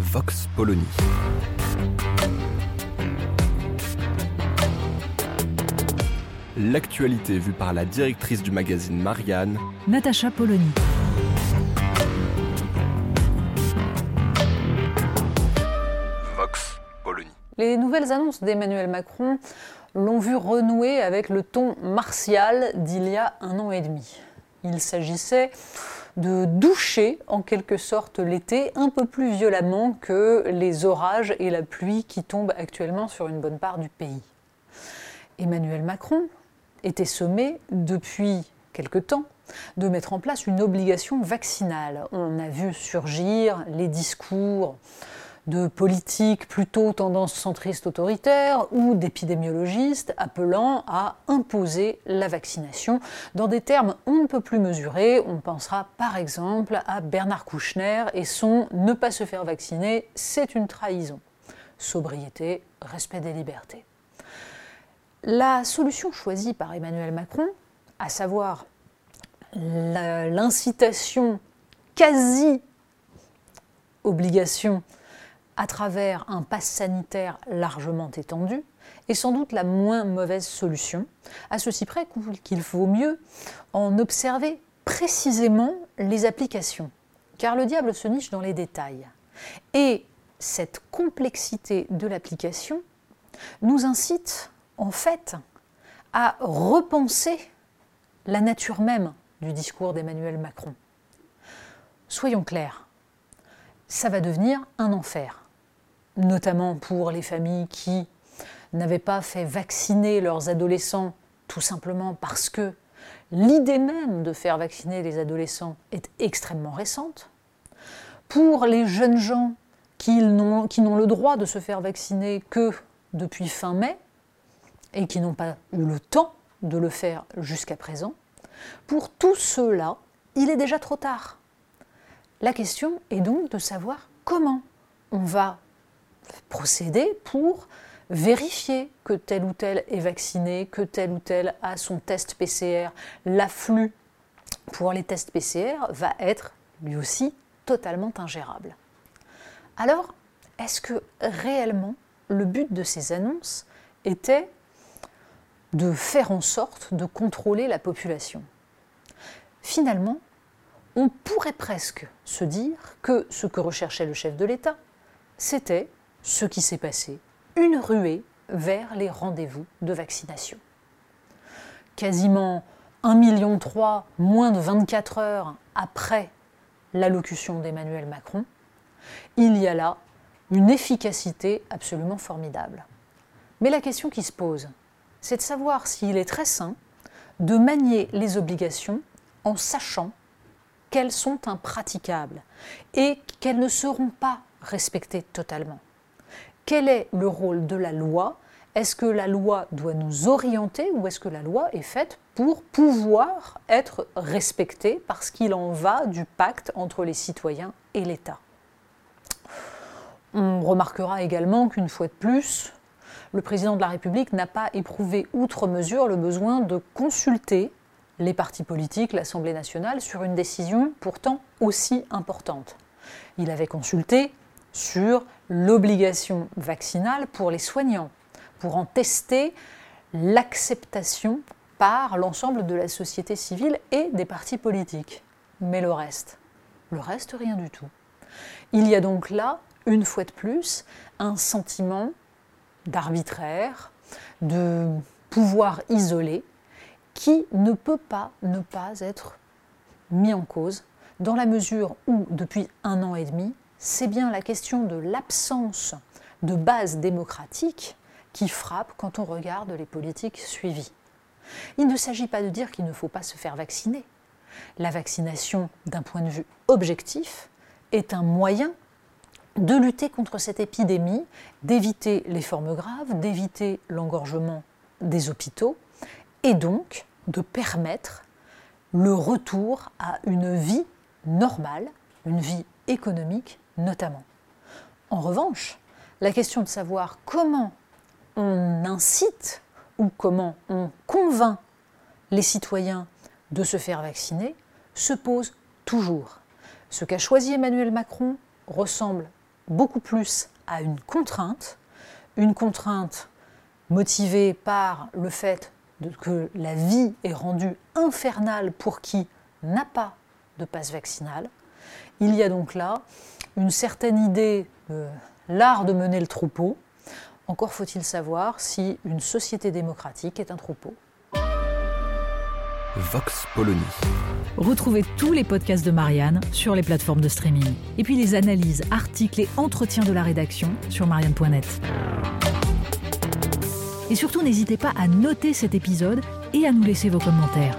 Vox Polony. L'actualité vue par la directrice du magazine Marianne, Natacha Polony. Vox Polony. Les nouvelles annonces d'Emmanuel Macron l'ont vu renouer avec le ton martial d'il y a un an et demi. Il s'agissait de doucher en quelque sorte l'été un peu plus violemment que les orages et la pluie qui tombent actuellement sur une bonne part du pays. Emmanuel Macron était sommé depuis quelque temps de mettre en place une obligation vaccinale. On a vu surgir les discours de politiques plutôt tendance centriste autoritaire ou d'épidémiologistes appelant à imposer la vaccination dans des termes on ne peut plus mesurer. On pensera par exemple à Bernard Kouchner et son ne pas se faire vacciner, c'est une trahison. Sobriété, respect des libertés. La solution choisie par Emmanuel Macron, à savoir l'incitation quasi obligation à travers un pass sanitaire largement étendu est sans doute la moins mauvaise solution, à ceci près qu'il vaut mieux en observer précisément les applications, car le diable se niche dans les détails. Et cette complexité de l'application nous incite en fait à repenser la nature même du discours d'Emmanuel Macron. Soyons clairs, ça va devenir un enfer, notamment pour les familles qui n'avaient pas fait vacciner leurs adolescents tout simplement parce que l'idée même de faire vacciner les adolescents est extrêmement récente, pour les jeunes gens qui n'ont le droit de se faire vacciner que depuis fin mai et qui n'ont pas eu le temps de le faire jusqu'à présent, pour tous ceux-là, il est déjà trop tard. La question est donc de savoir comment on va procéder pour vérifier que tel ou tel est vacciné, que tel ou tel a son test PCR. L'afflux pour les tests PCR va être lui aussi totalement ingérable. Alors, est-ce que réellement le but de ces annonces était de faire en sorte de contrôler la population? Finalement, on pourrait presque se dire que ce que recherchait le chef de l'État, c'était ce qui s'est passé, une ruée vers les rendez-vous de vaccination. Quasiment 1,3 million, moins de 24 heures après l'allocution d'Emmanuel Macron, il y a là une efficacité absolument formidable. Mais la question qui se pose, c'est de savoir s'il est très sain de manier les obligations en sachant qu'elles sont impraticables et qu'elles ne seront pas respectées totalement. Quel est le rôle de la loi? Est-ce que la loi doit nous orienter ou est-ce que la loi est faite pour pouvoir être respectée parce qu'il en va du pacte entre les citoyens et l'État? On remarquera également qu'une fois de plus, le président de la République n'a pas éprouvé outre mesure le besoin de consulter les partis politiques, l'Assemblée nationale, sur une décision pourtant aussi importante. Il avait consulté sur l'obligation vaccinale pour les soignants, pour en tester l'acceptation par l'ensemble de la société civile et des partis politiques. Mais le reste, le reste, rien du tout. Il y a donc là, une fois de plus, un sentiment d'arbitraire, de pouvoir isolé, qui ne peut pas ne pas être mis en cause, dans la mesure où, depuis un an et demi, c'est bien la question de l'absence de base démocratique qui frappe quand on regarde les politiques suivies. Il ne s'agit pas de dire qu'il ne faut pas se faire vacciner, La vaccination, d'un point de vue objectif, est un moyen de lutter contre cette épidémie, d'éviter les formes graves, d'éviter l'engorgement des hôpitaux et donc de permettre le retour à une vie normale, une vie économique notamment. En revanche, la question de savoir comment on incite ou comment on convainc les citoyens de se faire vacciner se pose toujours. Ce qu'a choisi Emmanuel Macron ressemble beaucoup plus à une contrainte, une contrainte motivée par le fait que la vie est rendue infernale pour qui n'a pas de passe vaccinal. Il y a donc là une certaine idée de l'art de mener le troupeau. Encore faut-il savoir si une société démocratique est un troupeau. Vox Polony. Retrouvez tous les podcasts de Marianne sur les plateformes de streaming. Et puis les analyses, articles et entretiens de la rédaction sur marianne.net. Et surtout, n'hésitez pas à noter cet épisode et à nous laisser vos commentaires.